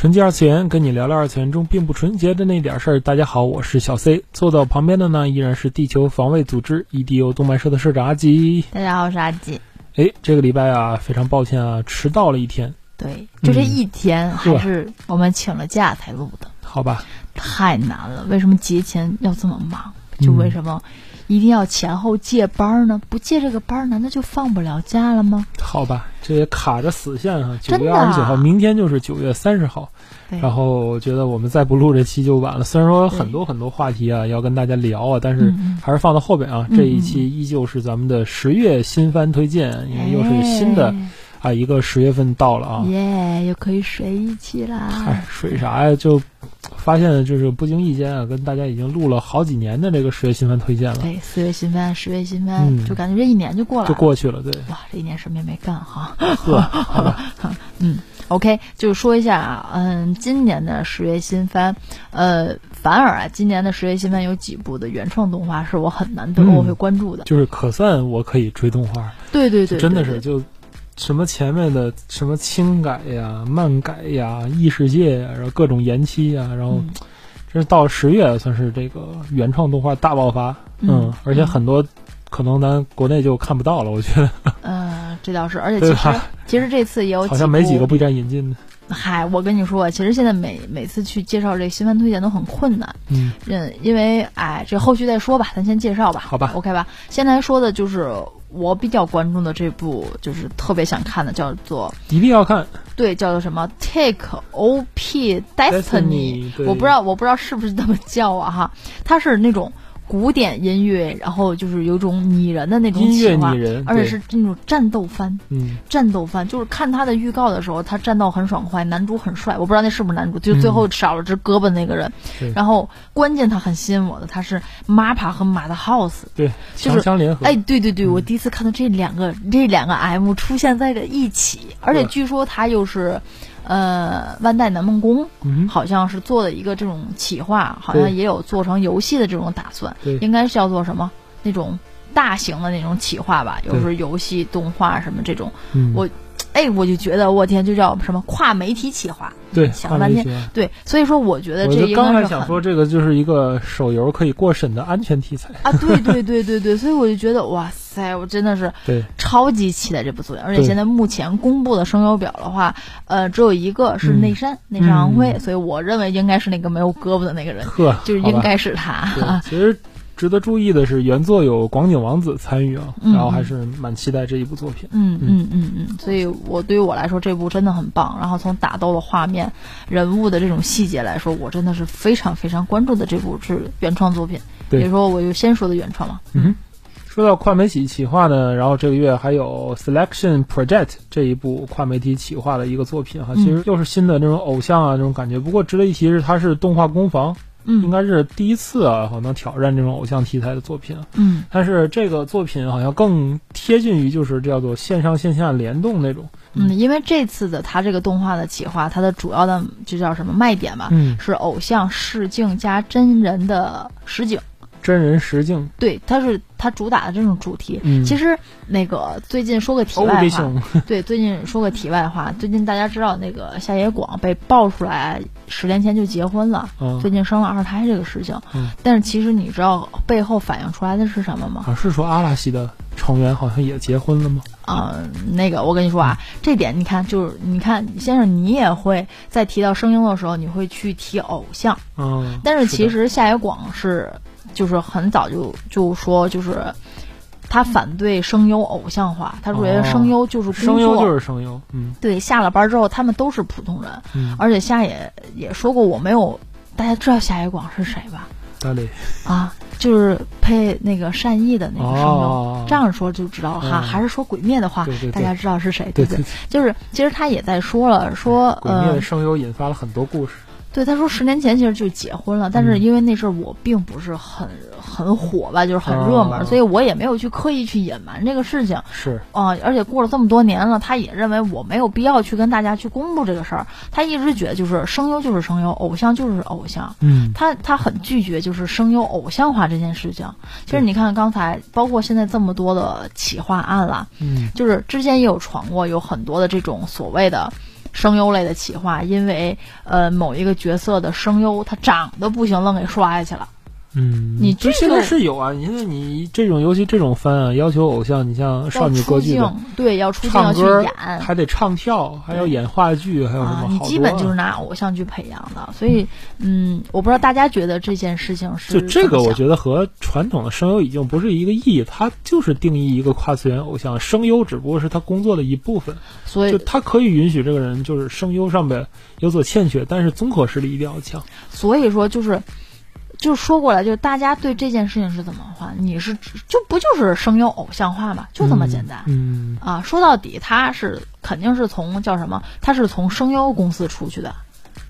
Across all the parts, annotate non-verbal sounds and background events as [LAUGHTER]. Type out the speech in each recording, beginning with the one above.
纯洁二次元，跟你聊聊二次元中并不纯洁的那点事儿。大家好，我是小 C，坐在我旁边的呢依然是地球防卫组织 EDU 动漫社的社长阿吉。大家好，我是阿吉。哎，这个礼拜啊，非常抱歉啊，迟到了一天。对，就这一天，还是我们请了假才录的。好吧。太难了，为什么节前要这么忙？就为什么一定要前后借班呢？不借这个班，难道就放不了假了吗？好吧，这也卡着死线啊。九月二十九号，明天就是九月三十号。然后我觉得我们再不录这期就晚了。虽然说很多很多话题啊要跟大家聊啊，但是还是放到后边啊。这一期依旧是咱们的十月新番推荐，因为又是新的啊一个十月份到了啊。耶，又可以水一期啦！嗨，水啥呀？就发现就是不经意间啊，跟大家已经录了好几年的这个十月新番推荐了。对，四月新番，十月新番，就感觉这一年就过了，就过去了。对，哇，这一年什么也没干哈。呵，好吧，[LAUGHS] 嗯。OK，就说一下啊，嗯，今年的十月新番，呃，反而啊，今年的十月新番有几部的原创动画是我很难得我会关注的，就是可算我可以追动画，对对对，真的是就什么前面的什么轻改呀、漫改呀、异世界呀，然后各种延期呀，然后这是到十月算是这个原创动画大爆发，嗯，而且很多可能咱国内就看不到了，我觉得，嗯，这倒是，而且其实。其实这次也有好像没几个 B 站引进的。嗨，我跟你说，其实现在每每次去介绍这新番推荐都很困难。嗯，嗯，因为哎，这后续再说吧，咱先介绍吧。好吧，OK 吧。先来说的就是我比较关注的这部，就是特别想看的，叫做一定要看。对，叫做什么 Take O P Destiny。我不知道，我不知道是不是这么叫啊？哈，它是那种。古典音乐，然后就是有种拟人的那种音乐拟人，而且是那种战斗番。嗯，战斗番就是看他的预告的时候，他战斗很爽快，男主很帅。我不知道那是不是男主，就最后少了只胳膊那个人。然后关键他很吸引我的，他是 MAPA 和马的 House。对，强强联合。哎，对对对，我第一次看到这两个这两个 M 出现在了一起，而且据说他又是。呃，万代南梦宫好像是做的一个这种企划，好像也有做成游戏的这种打算，应该是叫做什么那种大型的那种企划吧，就是游戏、动画什么这种，我。哎，我就觉得我天，就叫什么跨媒体企划，对，想了半天，对，所以说我觉得这个刚才想说这个就是一个手游可以过审的安全题材。啊，对对对对对，所以我就觉得哇塞，我真的是对超级期待这部作品，而且现在目前公布的声优表的话，呃，只有一个是内山内山昂辉，所以我认为应该是那个没有胳膊的那个人，呵，就是应该是他。[LAUGHS] 其实。值得注意的是，原作有广井王子参与啊，然后还是蛮期待这一部作品。嗯嗯嗯嗯，所以我对于我来说，这部真的很棒。然后从打斗的画面、人物的这种细节来说，我真的是非常非常关注的。这部是原创作品，比如说我就先说的原创嘛。嗯，说到跨媒体企划呢，然后这个月还有 Selection Project 这一部跨媒体企划的一个作品哈，其实又是新的那种偶像啊这种感觉。不过值得一提是，它是动画工坊。嗯，应该是第一次啊，好能挑战这种偶像题材的作品。嗯，但是这个作品好像更贴近于就是叫做线上线下联动那种。嗯，因为这次的它这个动画的企划，它的主要的就叫什么卖点嘛，是偶像试镜加真人的实景。真人实境，对，它是它主打的这种主题。其实那个最近说个题外话，对，最近说个题外话，最近大家知道那个夏野广被爆出来十年前就结婚了，最近生了二胎这个事情。但是其实你知道背后反映出来的是什么吗？是说阿拉西的成员好像也结婚了吗？啊，那个我跟你说啊，这点你看，就是你看先生，你也会在提到声优的时候，你会去提偶像。嗯，但是其实夏野广是。就是很早就就说，就是他反对声优偶像化，他觉得声优就是声优就是声优，嗯，对，下了班之后他们都是普通人，而且夏野也说过，我没有，大家知道夏野广是谁吧？大雷啊，就是配那个善意的那个声优，这样说就知道哈。还是说鬼灭的话，大家知道是谁，对不对？就是其实他也在说了，说鬼灭的声优引发了很多故事。对，他说十年前其实就结婚了，但是因为那阵儿我并不是很很火吧，就是很热门，所以我也没有去刻意去隐瞒这个事情。是啊，而且过了这么多年了，他也认为我没有必要去跟大家去公布这个事儿。他一直觉得就是声优就是声优，偶像就是偶像。嗯，他他很拒绝就是声优偶像化这件事情。其实你看刚才，包括现在这么多的企划案了，嗯，就是之前也有传过，有很多的这种所谓的。声优类的企划，因为呃某一个角色的声优他长得不行，愣给刷下去了。嗯，你这现在是有啊？你现在你这种尤其这种番啊，要求偶像，你像少女歌剧的，对，要出唱歌还得唱跳，还要演话剧，还有什么？你基本就是拿偶像去培养的，所以嗯，我不知道大家觉得这件事情是就这个，我觉得和传统的声优已经不是一个意义，它就是定义一个跨次元偶像，声优只不过是他工作的一部分，所以就他可以允许这个人就是声优上边有所欠缺，但是综合实力一定要强。所以说就是。就说过来，就是大家对这件事情是怎么话？你是就不就是声优偶像化嘛？就这么简单。嗯啊，说到底，他是肯定是从叫什么？他是从声优公司出去的，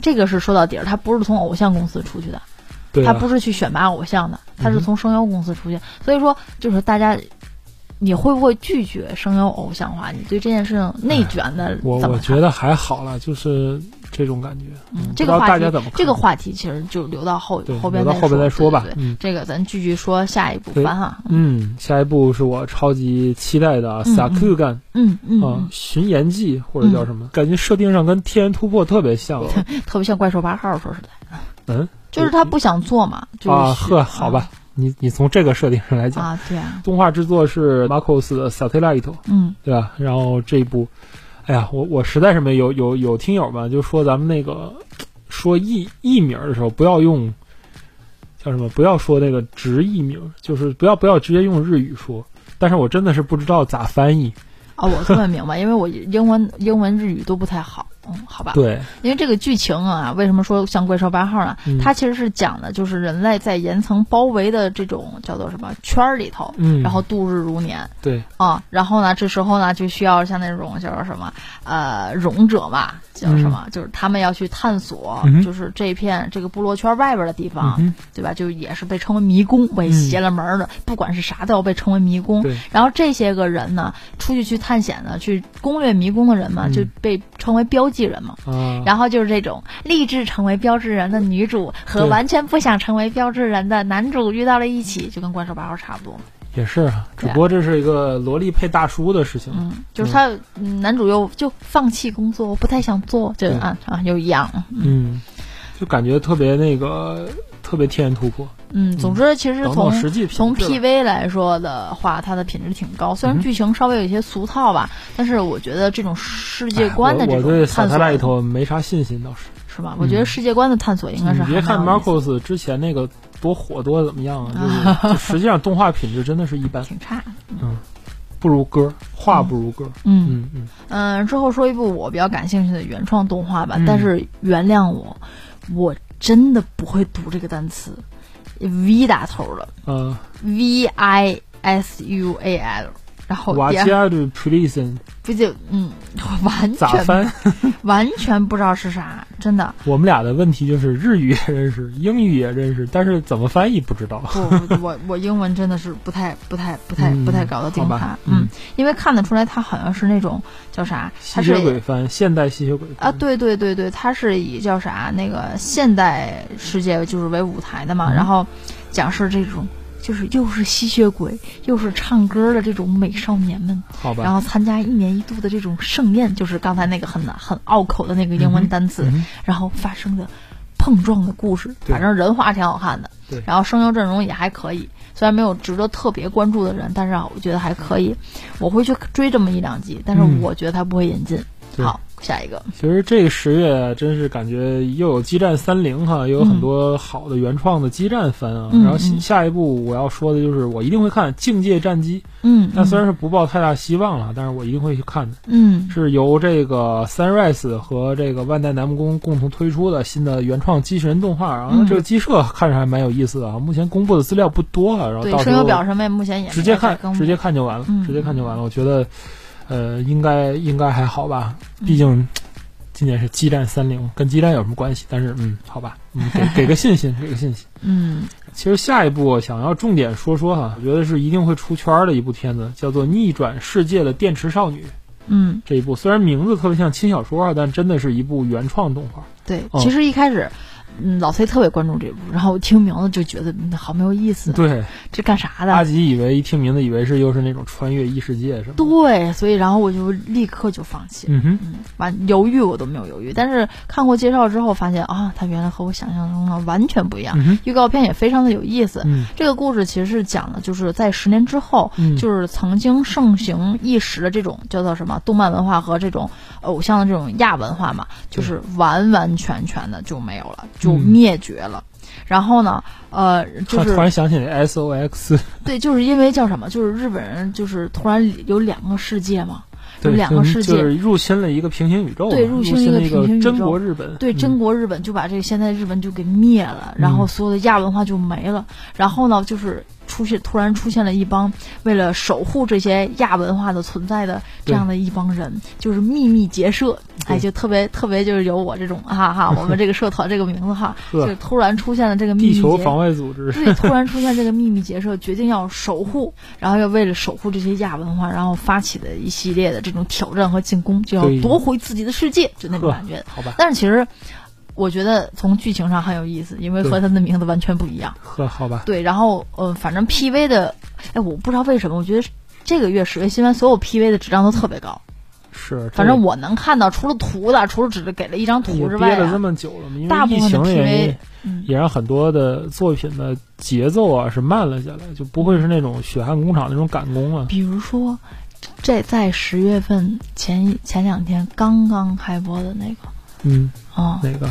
这个是说到底儿，他不是从偶像公司出去的，他不是去选拔偶像的，他是从声优公司出去。所以说，就是大家，你会不会拒绝声优偶像化？你对这件事情内卷的，我我觉得还好了，就是。这种感觉，嗯，这个话题，这个话题其实就留到后后边再后边再说吧。嗯，这个咱继续说下一部番哈。嗯，下一部是我超级期待的《萨克干》。嗯嗯啊，巡演记或者叫什么？感觉设定上跟《天元突破》特别像，[LAUGHS] 特别像《怪兽八号》。说实在，嗯，就是他不想做嘛。啊呵，好吧，你你从这个设定上来讲啊，对啊。动画制作是 Marcos 的 Satellite，嗯，对吧？然后这一部。哎呀，我我实在是没有有有听友们就说咱们那个说艺艺名的时候不要用叫什么，不要说那个直译名，就是不要不要直接用日语说。但是我真的是不知道咋翻译啊，我特别明白，因为我英文英文日语都不太好。嗯，好吧。对，因为这个剧情啊，为什么说像《怪兽八号》呢？它其实是讲的，就是人类在岩层包围的这种叫做什么圈儿里头，嗯，然后度日如年。对啊，然后呢，这时候呢，就需要像那种叫做什么呃勇者嘛，叫什么，就是他们要去探索，就是这片这个部落圈外边的地方，对吧？就也是被称为迷宫，被邪了门的，不管是啥都要被称为迷宫。然后这些个人呢，出去去探险呢，去攻略迷宫的人嘛，就被称为标。记人嘛，然后就是这种励志成为标志人的女主和完全不想成为标志人的男主遇到了一起，就跟怪兽八号差不多。也是啊，只不过这是一个萝莉配大叔的事情。嗯，就是他男主又就放弃工作，不太想做，这啊啊又一样。嗯，就感觉特别那个。特别天然突破，嗯，总之其实从从 PV 来说的话，它的品质挺高。虽然剧情稍微有一些俗套吧，但是我觉得这种世界观的这种探索里头没啥信心，倒是是吧？我觉得世界观的探索应该是。别看 Marcos 之前那个多火多怎么样啊，就是 [LAUGHS] 实际上动画品质真的是一般，挺差。嗯，不如歌，画不如歌。嗯嗯嗯嗯。之后说一部我比较感兴趣的原创动画吧，但是原谅我，我。真的不会读这个单词，V 打头的，嗯，V I S U A L，然后瓦吉尔的 Prison。不就嗯，[LAUGHS] 完全 [LAUGHS] 完全不知道是啥，真的。我们俩的问题就是日语也认识，英语也认识，但是怎么翻译不知道。不，我我英文真的是不太不太不太不太搞得定它。嗯，因为看得出来，它好像是那种叫啥？吸血鬼翻，现代吸血鬼啊！对对对对，它是以叫啥那个现代世界就是为舞台的嘛，然后讲是这种。就是又是吸血鬼，又是唱歌的这种美少年们，好吧。然后参加一年一度的这种盛宴，就是刚才那个很难、很拗口的那个英文单词，然后发生的碰撞的故事。反正人画挺好看的，对。然后声优阵容也还可以，虽然没有值得特别关注的人，但是啊我觉得还可以。我会去追这么一两集，但是我觉得他不会引进。好，下一个，其实这个十月真是感觉又有激战三零哈，又有很多好的原创的激战番啊。然后下一步我要说的就是我一定会看《境界战机》。嗯，但虽然是不抱太大希望了，但是我一定会去看的。嗯，是由这个 Sunrise 和这个万代南梦宫共同推出的新的原创机器人动画。然后这个机设看着还蛮有意思的啊。目前公布的资料不多啊，然后到时候表什么目前也直接看，直接看就完了，直接看就完了。我觉得。呃，应该应该还好吧，毕竟今年是激战三零，跟激战有什么关系？但是，嗯，好吧，嗯，给给个信心，给个信心。[LAUGHS] 嗯，其实下一部想要重点说说哈，我觉得是一定会出圈的一部片子，叫做《逆转世界的电池少女》。嗯，这一部虽然名字特别像轻小说啊，但真的是一部原创动画。对，其实一开始。嗯，老崔特别关注这部，然后我听名字就觉得好没有意思。对，这干啥的？阿吉以为一听名字以为是又是那种穿越异世界是吗？对，所以然后我就立刻就放弃。嗯哼，完犹豫我都没有犹豫，但是看过介绍之后发现啊，它原来和我想象中的完全不一样。预告片也非常的有意思。这个故事其实是讲的就是在十年之后，就是曾经盛行一时的这种叫做什么动漫文化和这种偶像的这种亚文化嘛，就是完完全全的就没有了。就灭绝了，然后呢，呃，就是突然想起来 S O X，[LAUGHS] 对，就是因为叫什么？就是日本人就是突然有两个世界嘛，有两个世界入侵了一个平行宇宙，对，入侵了一个平行宇宙，真国日本，对，真国日本就把这个现在日本就给灭了，然后所有的亚文化就没了，然后呢，就是。出现突然出现了一帮为了守护这些亚文化的存在的这样的一帮人，就是秘密结社，哎，就特别特别就是有我这种哈哈，我们这个社团这个名字哈，[LAUGHS] 就突然出现了这个秘密地球防卫组织，对，突然出现这个秘密结社，决定要守护，然后要为了守护这些亚文化，然后发起的一系列的这种挑战和进攻，就要夺回自己的世界，就那种感觉。好吧，但是其实。我觉得从剧情上很有意思，因为和他的名字完全不一样。呵，好吧。对，然后呃，反正 PV 的，哎，我不知道为什么，我觉得这个月十月新闻所有 PV 的质量都特别高。是。反正我能看到，除了图的，除了只是给了一张图之外，憋了这么久了，因为疫情也也让很多的作品的节奏啊是慢了下来，就不会是那种血汗工厂那种赶工了。比如说，这在十月份前前两天刚刚开播的那个，嗯，哦，哪个？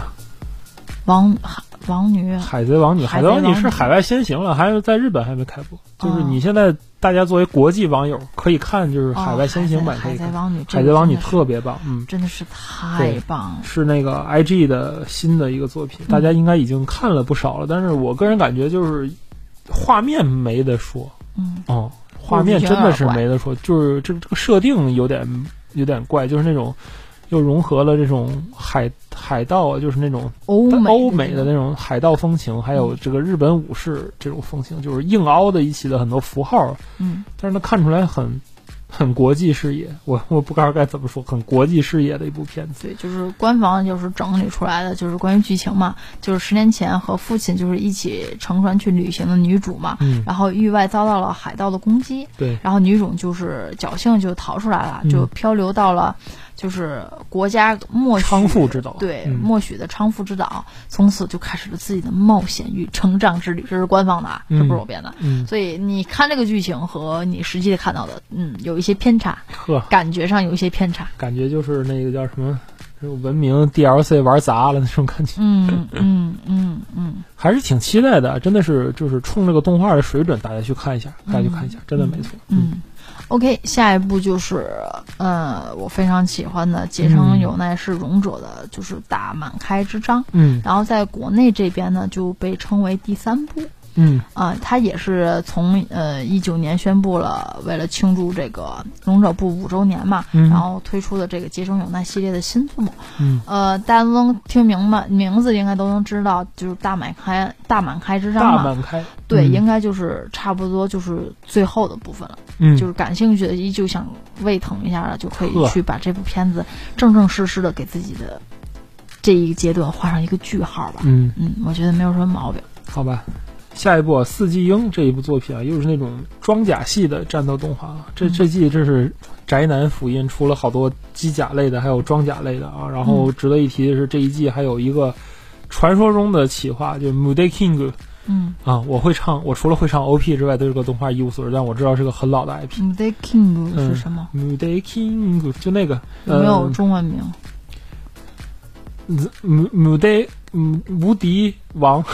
王海王女，海贼王女，海贼王女是海外先行了，还是在日本还没开播？就是你现在大家作为国际网友可以看，就是海外先行版。海贼王女，海贼王女特别棒，嗯，真的是太棒了。是那个 IG 的新的一个作品，大家应该已经看了不少了。但是我个人感觉就是画面没得说，嗯，哦，画面真的是没得说，就是这这个设定有点有点怪，就是那种。又融合了这种海海盗，就是那种欧欧美的那种海盗风情，还有这个日本武士这种风情，就是硬凹的一起的很多符号。嗯，但是它看出来很很国际视野，[LAUGHS] 我我不知道该怎么说，很国际视野的一部片子。对，就是官方就是整理出来的，就是关于剧情嘛，就是十年前和父亲就是一起乘船去旅行的女主嘛，嗯，然后意外遭到了海盗的攻击，对，然后女主就是侥幸就逃出来了，就漂流到了。就是国家默昌富之岛，对默许的昌富之岛，从此就开始了自己的冒险与成长之旅。这是官方的啊，这不是我编的。所以你看这个剧情和你实际看到的，嗯，有一些偏差，呵，感觉上有一些偏差。感觉就是那个叫什么，文明 DLC 玩砸了那种感觉。嗯嗯嗯嗯，[LAUGHS] 还是挺期待的，真的是就是冲这个动画的水准，大家去看一下，大家去看一下，真的没错。嗯。OK，下一步就是，呃，我非常喜欢的《结成有奈是勇者》的，就是大满开之章。嗯，然后在国内这边呢，就被称为第三部。嗯啊，他也是从呃一九年宣布了，为了庆祝这个龙者部五周年嘛，然后推出的这个结成有难系列的新作。嗯，呃，大家都能听明白名字，应该都能知道，就是大满开大满开之战嘛。大满开，对，应该就是差不多就是最后的部分了。嗯，就是感兴趣的，依旧想胃疼一下的，就可以去把这部片子正正式式的给自己的这一阶段画上一个句号吧。嗯嗯，我觉得没有什么毛病。好吧。下一部《四季鹰》这一部作品啊，又是那种装甲系的战斗动画。这这季这是宅男福音，出了好多机甲类的，还有装甲类的啊。然后值得一提的是，这一季还有一个传说中的企划，就《Muday King》。嗯啊，我会唱，我除了会唱 OP 之外，对这个动画一无所知。但我知道是个很老的 IP。Muday King 是什么？Muday King 就那个有没有中文名？母母的嗯无敌王。[LAUGHS]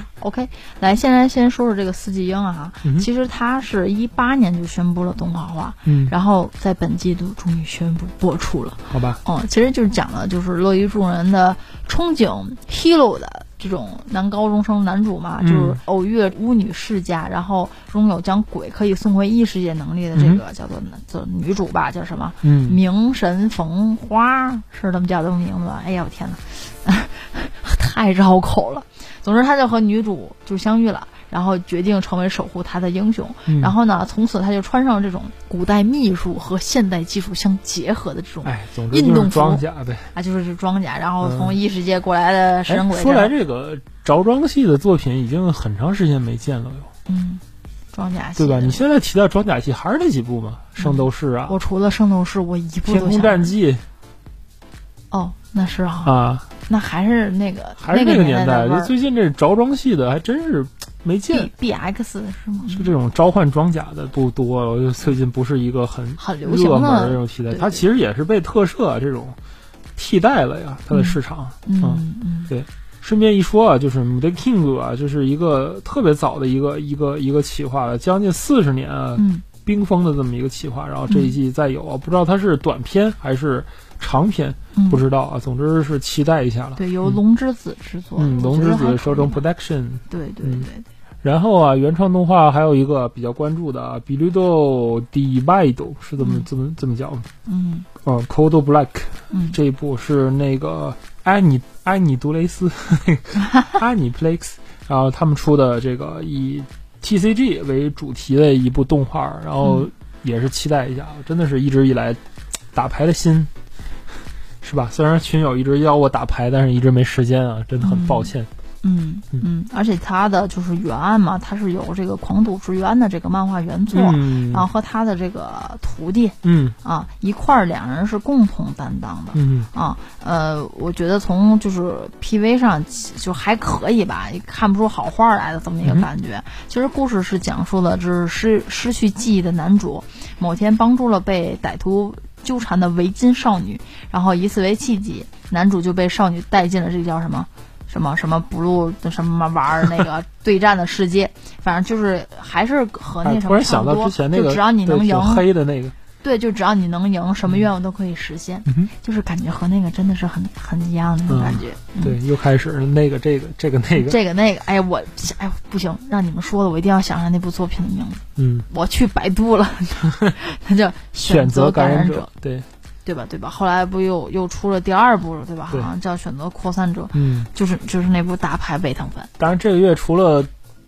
啊，[LAUGHS] OK，来，现在先说说这个四季英啊，其实它是一八年就宣布了动画化，嗯，然后在本季度终于宣布播出了，好吧？嗯，其实就是讲的就是乐于助人的憧憬 hero 的这种男高中生男主嘛，就是偶遇巫女世家，然后拥有将鬼可以送回异世界能力的这个叫做叫女主吧，叫什么？嗯，明神逢花是这么叫的名字？哎呀，我天哪，[LAUGHS] 太绕口了。总之，他就和女主就相遇了，然后决定成为守护他的英雄。然后呢，从此他就穿上这种古代秘术和现代技术相结合的这种哎，运动装甲呗啊，就是这装甲。然后从异世界过来的神鬼。说来这个着装系的作品已经很长时间没见了哟。嗯，装甲系对吧？你现在提到装甲系还是那几部吗？圣斗士啊，我除了圣斗士，我一部天空战记。哦，那是啊。啊。那还是那个，[LAUGHS] 还是那个年代。就最近这着装系的还真是没见。B X 是吗？就这种召唤装甲的不多，我就最近不是一个很很流行的这种题材。它其实也是被特摄这种替代了呀，它的市场。嗯嗯，对。顺便一说啊，就是《m 的 King》啊，就是一个特别早的一个一个一个企划了，将近四十年啊，冰封的这么一个企划。然后这一季再有啊，不知道它是短片还是。长篇不知道啊，总之是期待一下了。对，由龙之子制作，嗯，龙之子手冢 Production。对对对对。然后啊，原创动画还有一个比较关注的啊，《比鲁多 Divide》是这么这么这么讲嗯。啊，《Code Black》。嗯。这一部是那个安妮安妮杜蕾斯，[LAUGHS] 安妮 Plex，然后他们出的这个以 TCG 为主题的一部动画，然后也是期待一下，真的是一直以来打牌的心。是吧？虽然群友一直邀我打牌，但是一直没时间啊，真的很抱歉。嗯嗯，而且他的就是原案嘛，他是有这个狂赌之渊的这个漫画原作，然后和他的这个徒弟，嗯啊一块儿两人是共同担当的。嗯啊呃，我觉得从就是 PV 上就还可以吧，也看不出好坏来的这么一个感觉。其实故事是讲述的，就是失失去记忆的男主，某天帮助了被歹徒。纠缠的围巾少女，然后以此为契机，男主就被少女带进了这个叫什么什么什么 blue 的什么玩儿那个 [LAUGHS] 对战的世界，反正就是还是和那什么突然想到之前那个，只要你能赢黑的那个。对，就只要你能赢，什么愿望都可以实现。就是感觉和那个真的是很很一样的那种感觉。对，又开始那个这个这个那个这个那个。哎呀，我哎不行，让你们说的，我一定要想想那部作品的名字。嗯，我去百度了，[LAUGHS] 它叫《选择感染者》。对，对吧？对吧？后来不又又出了第二部了，对吧？好像叫《选择扩散者》。嗯，就是就是那部大牌胃疼粉。当然，这个月除了。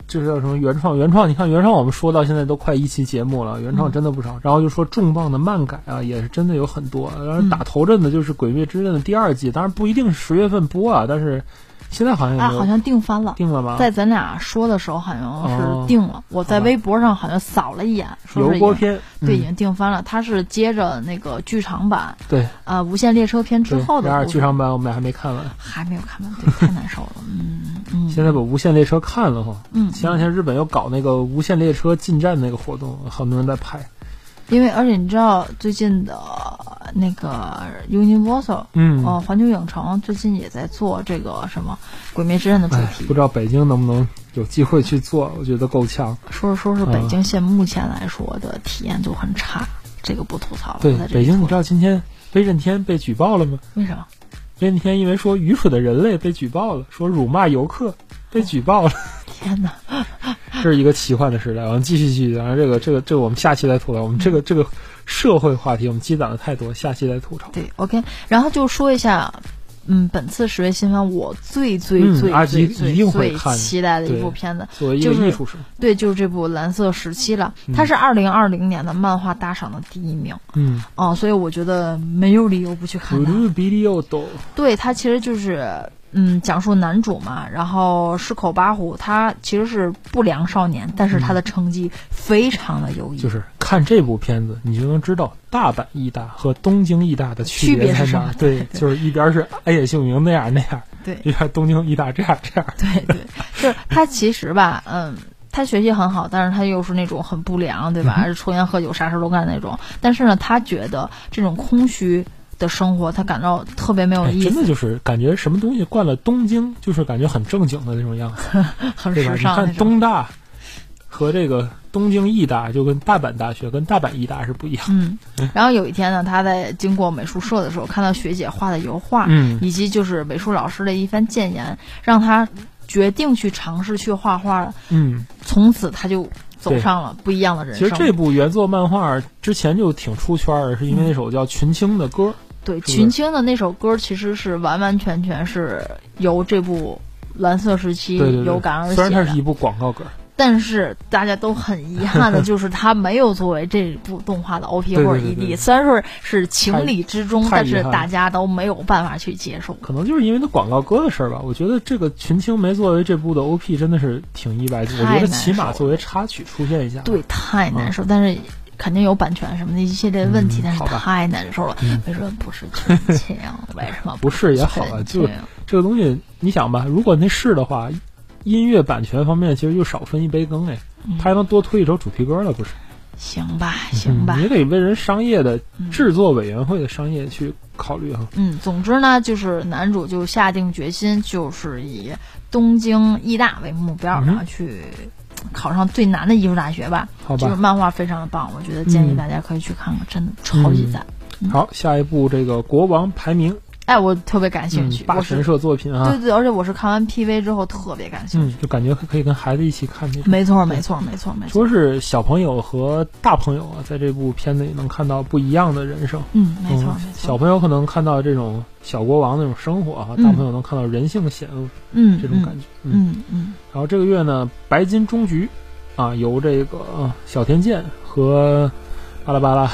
就是叫什么原创？原创，你看原创，我们说到现在都快一期节目了，原创真的不少。然后就说重磅的漫改啊，也是真的有很多。然后打头阵的就是《鬼灭之刃》的第二季，当然不一定是十月份播啊，但是。现在好像啊，好像定翻了，定了吧？在咱俩说的时候，好像是定了。我在微博上好像扫了一眼，说是锅片，对，已经定翻了。它是接着那个剧场版，对，啊，《无限列车篇》之后的。然而剧场版我们俩还没看完，还没有看完，对，太难受了。嗯嗯。现在把《无限列车》看了哈，嗯，前两天日本又搞那个《无限列车进站》那个活动，很多人在拍。因为而且你知道最近的那个 Universal，嗯，哦，环球影城最近也在做这个什么《鬼灭之刃》的主题，不知道北京能不能有机会去做？我觉得够呛。说说是北京现目前来说的体验就很差，这个不吐槽了。对，北京，你知道今天威震天被举报了吗？为什么？威震天因为说愚蠢的人类被举报了，说辱骂游客被举报了。天哪！这是一个奇幻的时代，我们继续继续。然后这个这个这个我们下期再吐槽。我们这个这个社会话题我们积攒的太多，下期再吐槽。对，OK。然后就说一下，嗯，本次十月新番我最最最最最最期待的一部片子，作为一个艺术生，对，就是这部《蓝色时期》了。它是二零二零年的漫画大赏的第一名。嗯，哦，所以我觉得没有理由不去看它。对，它其实就是。嗯，讲述男主嘛，然后矢口八虎，他其实是不良少年，但是他的成绩非常的优异。就是看这部片子，你就能知道大阪艺大和东京艺大的区别在哪。对，就是一边是安野秀明那样那样，对，一边东京艺大这样这样。对对，就是他其实吧，嗯，他学习很好，但是他又是那种很不良，对吧？抽烟喝酒啥事都干那种。但是呢，他觉得这种空虚。的生活，他感到特别没有意思。真的就是感觉什么东西灌了东京，就是感觉很正经的那种样子，[LAUGHS] 很时尚。你看东大和这个东京艺大，就跟大阪大学跟大阪艺大是不一样。嗯，[LAUGHS] 然后有一天呢，他在经过美术社的时候，看到学姐画的油画，嗯，以及就是美术老师的一番谏言，让他决定去尝试去画画了。嗯，从此他就。走上了不一样的人生。其实这部原作漫画之前就挺出圈的，是因为那首叫群青的歌。对，群青的那首歌其实是完完全全是由这部蓝色时期有感而写的。虽然它是一部广告歌。但是大家都很遗憾的就是它没有作为这部动画的 OP 或者 ED，虽然说是情理之中，但是大家都没有办法去接受。可能就是因为它广告歌的事儿吧。我觉得这个群青没作为这部的 OP 真的是挺意外。我觉得起码作为插曲出现一下，对，太难受。但是肯定有版权什么的一系列问题，但是太难受了。[LAUGHS] 为什么不是群青？为什么不是也好了？就这个东西，你想吧，如果那是的话。音乐版权方面，其实就少分一杯羹哎，他还能多推一首主题歌了，不是？行吧，行吧，也得为人商业的制作委员会的商业去考虑哈。嗯，总之呢，就是男主就下定决心，就是以东京艺大为目标，然后去考上最难的艺术大学吧。好吧，就是漫画非常的棒，我觉得建议大家可以去看看，真的超级赞。好，下一部这个国王排名。哎，我特别感兴趣，大神社作品啊！对对，而且我是看完 PV 之后特别感兴趣，就感觉可以跟孩子一起看那种。没错，没错，没错，没错。说是小朋友和大朋友啊，在这部片子里能看到不一样的人生。嗯，没错，没错。小朋友可能看到这种小国王那种生活哈，大朋友能看到人性的险恶，嗯，这种感觉。嗯嗯。然后这个月呢，白金终局啊，由这个小田剑和巴拉巴拉。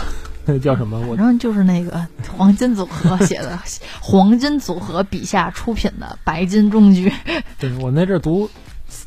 那 [LAUGHS] 叫什么？反正就是那个黄金组合写的，黄金组合笔下出品的白金中局。[LAUGHS] 对我那阵读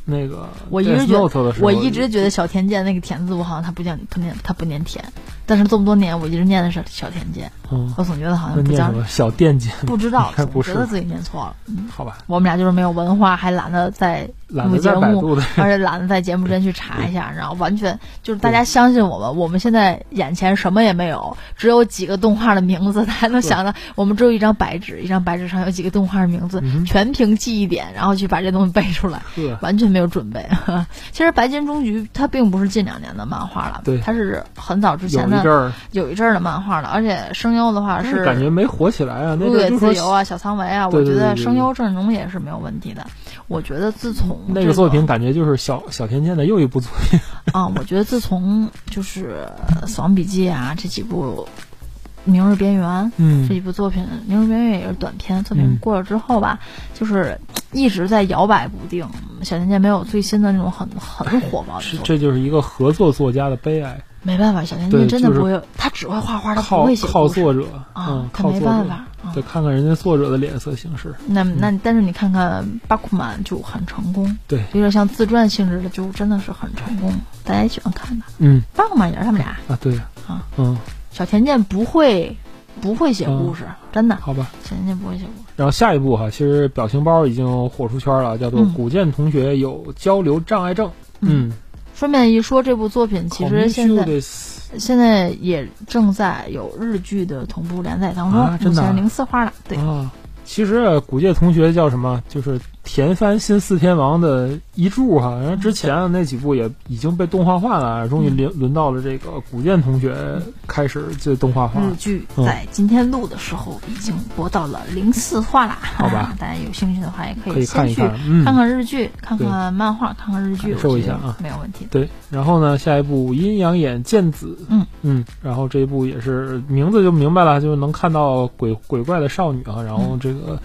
那个，我一直觉得，我一直觉得小田健那个田字，我好像他不念，他念，他不念田。但是这么多年，我一直念的是小田健，我总觉得好像不叫小电健，不知道，[LAUGHS] 总觉得自己念错了。嗯，好吧，我们俩就是没有文化，还懒得在录节目，而且懒得在节目之前去查一下，然后完全就是大家相信我们，我们现在眼前什么也没有，只有几个动画的名字，大家能想到我们只有一张白纸，一张白纸上有几个动画的名字，全凭记忆点，然后去把这东西背出来，完全没有准备。[LAUGHS] 其实《白金终局》它并不是近两年的漫画了，对，它是很早之前。有一阵儿，有一阵儿的漫画了，而且声优的话是感觉没火起来啊。陆野自由啊，小仓唯啊，我觉得声优阵容也是没有问题的。我觉得自从那个作品，感觉就是小小田健的又一部作品 [LAUGHS] 啊。我觉得自从就是《死亡笔记》啊这几部，《明日边缘》嗯。这几部作品，《明日边缘》也是短片作品过了之后吧，就是一直在摇摆不定。小田健没有最新的那种很很火爆的作品，这就是一个合作作家的悲哀。没办法，小甜甜真的不会，他只会画画，他不会写靠作者啊，他没办法，得看看人家作者的脸色行事。那那，但是你看看巴库曼就很成功，对，有点像自传性质的，就真的是很成功，大家也喜欢看的。嗯，巴库曼也是他们俩。啊，对。啊，嗯，小甜甜不会不会写故事，真的，好吧，小甜甜不会写故事。然后下一步哈，其实表情包已经火出圈了，叫做古剑同学有交流障碍症，嗯。顺便一说，这部作品其实现在现在也正在有日剧的同步连载当中，目前零四话了。对，其实古界同学叫什么？就是。田翻新四天王的遗著哈，然后之前的那几部也已经被动画化了，终于轮轮到了这个古剑同学开始这动画化。日剧在今天录的时候已经播到了零四话啦，好吧，[LAUGHS] 大家有兴趣的话也可以先去看看日剧，看看漫画，看看日剧，感受一下啊，没有问题。对，然后呢，下一部阴阳眼剑子，嗯。嗯，然后这一部也是名字就明白了，就是能看到鬼鬼怪的少女啊，然后这个。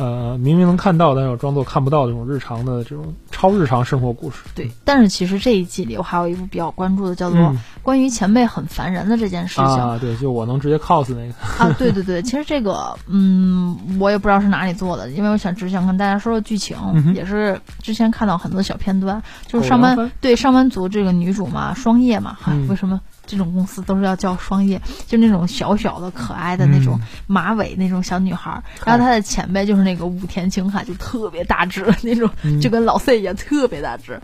呃，明明能看到，但是装作看不到这种日常的这种超日常生活故事。对，但是其实这一季里我还有一部比较关注的，叫做关于前辈很烦人的这件事情。啊，对，就我能直接 cos 那个。啊，对对对，其实这个，嗯，我也不知道是哪里做的，因为我想只想跟大家说说剧情，也是之前看到很多小片段，就是上班对上班族这个女主嘛，双叶嘛，为什么？这种公司都是要叫双叶，就那种小小的可爱的那种马尾那种小女孩。然后她的前辈就是那个武田晴海，就特别大只那种，就跟老 C 一样特别大只。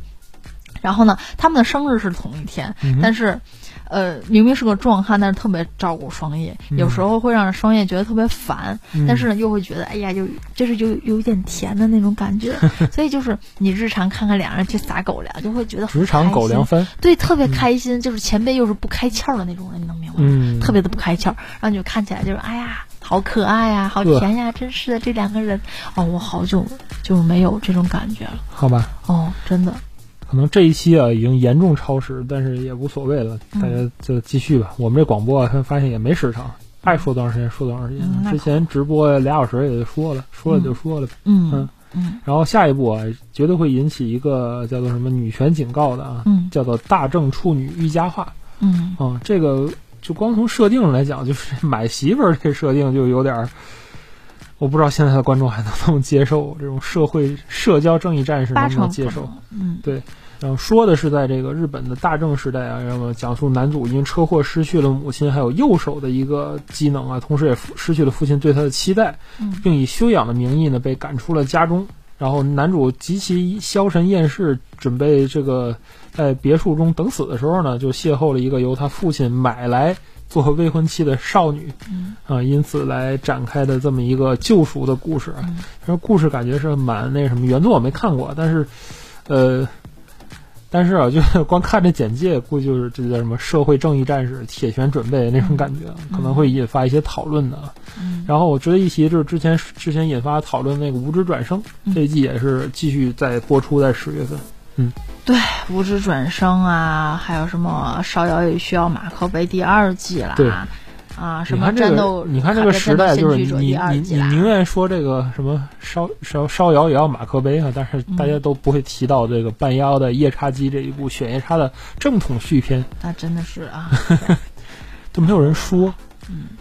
然后呢，他们的生日是同一天，但是，呃，明明是个壮汉，但是特别照顾双叶，有时候会让双叶觉得特别烦，但是呢，又会觉得哎呀，就就是有有一点甜的那种感觉。[LAUGHS] 所以就是你日常看看两人去撒狗粮，就会觉得职场狗粮番，对，特别开心。就是前辈又是不开窍的那种人，你能明白吗？特别的不开窍，然后你就看起来就是哎呀，好可爱呀，好甜呀，真是的，这两个人哦，我好久就没有这种感觉了。好吧，哦，真的。可能这一期啊已经严重超时，但是也无所谓了，大家就继续吧。我们这广播啊，发现也没时长，爱说多长时间说多长时间。之前直播俩小时也就说了，说了就说了。嗯嗯。然后下一步啊，绝对会引起一个叫做什么女权警告的啊，叫做大正处女欲加化。嗯。啊，这个就光从设定上来讲，就是买媳妇儿这设定就有点，我不知道现在的观众还能不能接受这种社会社交正义战士能不能接受？嗯，对。然后说的是在这个日本的大正时代啊，然后讲述男主因车祸失去了母亲还有右手的一个机能啊，同时也失去了父亲对他的期待，并以休养的名义呢被赶出了家中。然后男主极其消沉厌世，准备这个在别墅中等死的时候呢，就邂逅了一个由他父亲买来做未婚妻的少女，啊，因此来展开的这么一个救赎的故事。这故事感觉是蛮那什么，原作我没看过，但是，呃。但是啊，就光看这简介，估计就是这叫什么社会正义战士、铁拳准备那种感觉，可能会引发一些讨论的。然后我值得一提，就是之前之前引发讨论那个《无知转生》这一季也是继续在播出，在十月份。嗯，对，《无职转生》啊，还有什么《烧窑也需要马克杯》第二季啦。对。啊，什么战斗？你看这个时代，就是你你你宁愿说这个什么烧烧烧窑也要马克杯啊，但是大家都不会提到这个半妖的夜叉姬这一部犬夜叉的正统续篇。那真的是啊，[LAUGHS] 都没有人说，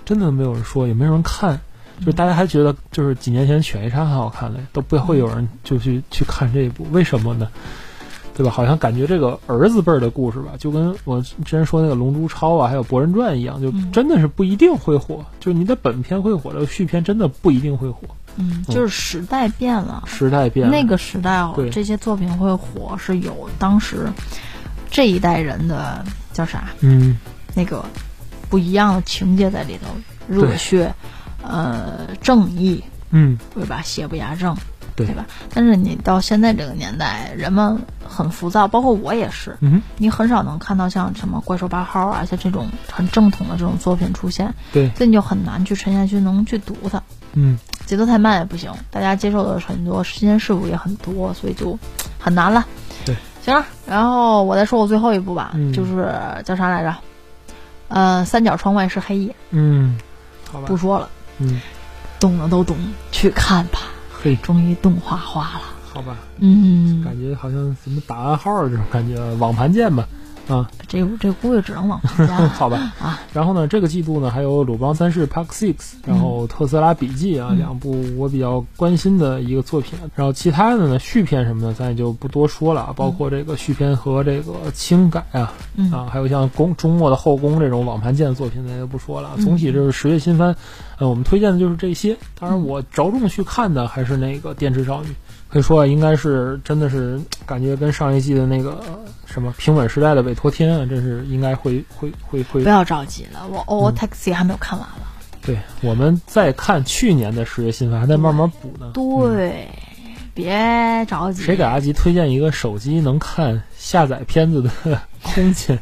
真的没有人说，也没有人看，就是大家还觉得就是几年前犬夜叉很好看嘞，都不会有人就去去看这一部，为什么呢？对吧？好像感觉这个儿子辈儿的故事吧，就跟我之前说那个《龙珠超》啊，还有《博人传》一样，就真的是不一定会火。就是你的本片会火，这个续篇真的不一定会火。嗯，就是时代变了，时代变了。那个时代哦，这些作品会火，是有当时这一代人的叫啥？嗯，那个不一样的情节在里头，热血，呃，正义，嗯，对吧？邪不压正。对吧？但是你到现在这个年代，人们很浮躁，包括我也是。嗯，你很少能看到像什么《怪兽八号》啊，像这种很正统的这种作品出现。对，所以你就很难去沉下去，能去读它。嗯，节奏太慢也不行，大家接受的很多新鲜事物也很多，所以就很难了。对，行了，然后我再说我最后一部吧，就是叫啥来着？呃，三角窗外是黑夜。嗯，好吧，不说了。嗯，懂的都懂，去看吧。对，终于动画化了，好吧，嗯，感觉好像什么打暗号这种感觉，网盘见吧，啊，这这估计只能网盘见，[LAUGHS] 好吧，啊，然后呢，这个季度呢还有《鲁邦三世 Park Six》，然后《特斯拉笔记》啊，两部我比较关心的一个作品，然后其他的呢续篇什么的咱也就不多说了，包括这个续篇和这个轻改啊，啊，还有像宫中末的后宫这种网盘见的作品咱就不说了，总体就是十月新番。呃，我们推荐的就是这些。当然，我着重去看的还是那个《电池少女》，可以说应该是真的是感觉跟上一季的那个什么《平稳时代的委托天》啊，真是应该会会会会。不要着急了，我《O Taxi》还没有看完了。对，我们在看去年的十月新番，还在慢慢补呢。对，别着急。谁给阿吉推荐一个手机能看下载片子的 [LAUGHS] 空间？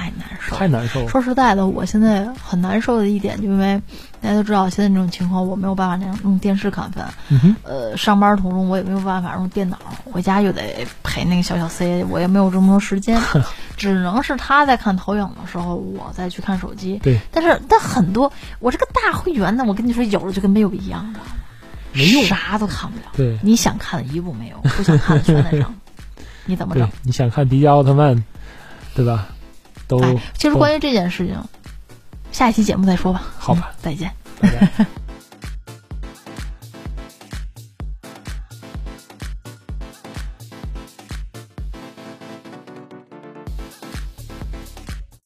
太难受，太难受了。说实在的，我现在很难受的一点，就因为大家都知道，现在这种情况，我没有办法那样用电视看番。呃，上班途中我也没有办法用电脑，回家又得陪那个小小 C，我也没有这么多时间，[LAUGHS] 只能是他在看投影的时候，我再去看手机。对。但是，但很多，我这个大会员呢，我跟你说，有了就跟没有一样，知道吗？没用，啥都看不了。对。你想看的一部没有，不想看的全在上。[LAUGHS] 你怎么整？你想看迪迦奥特曼，对吧？都，其实关于这件事情，下一期节目再说吧。好吧，再见。[LAUGHS]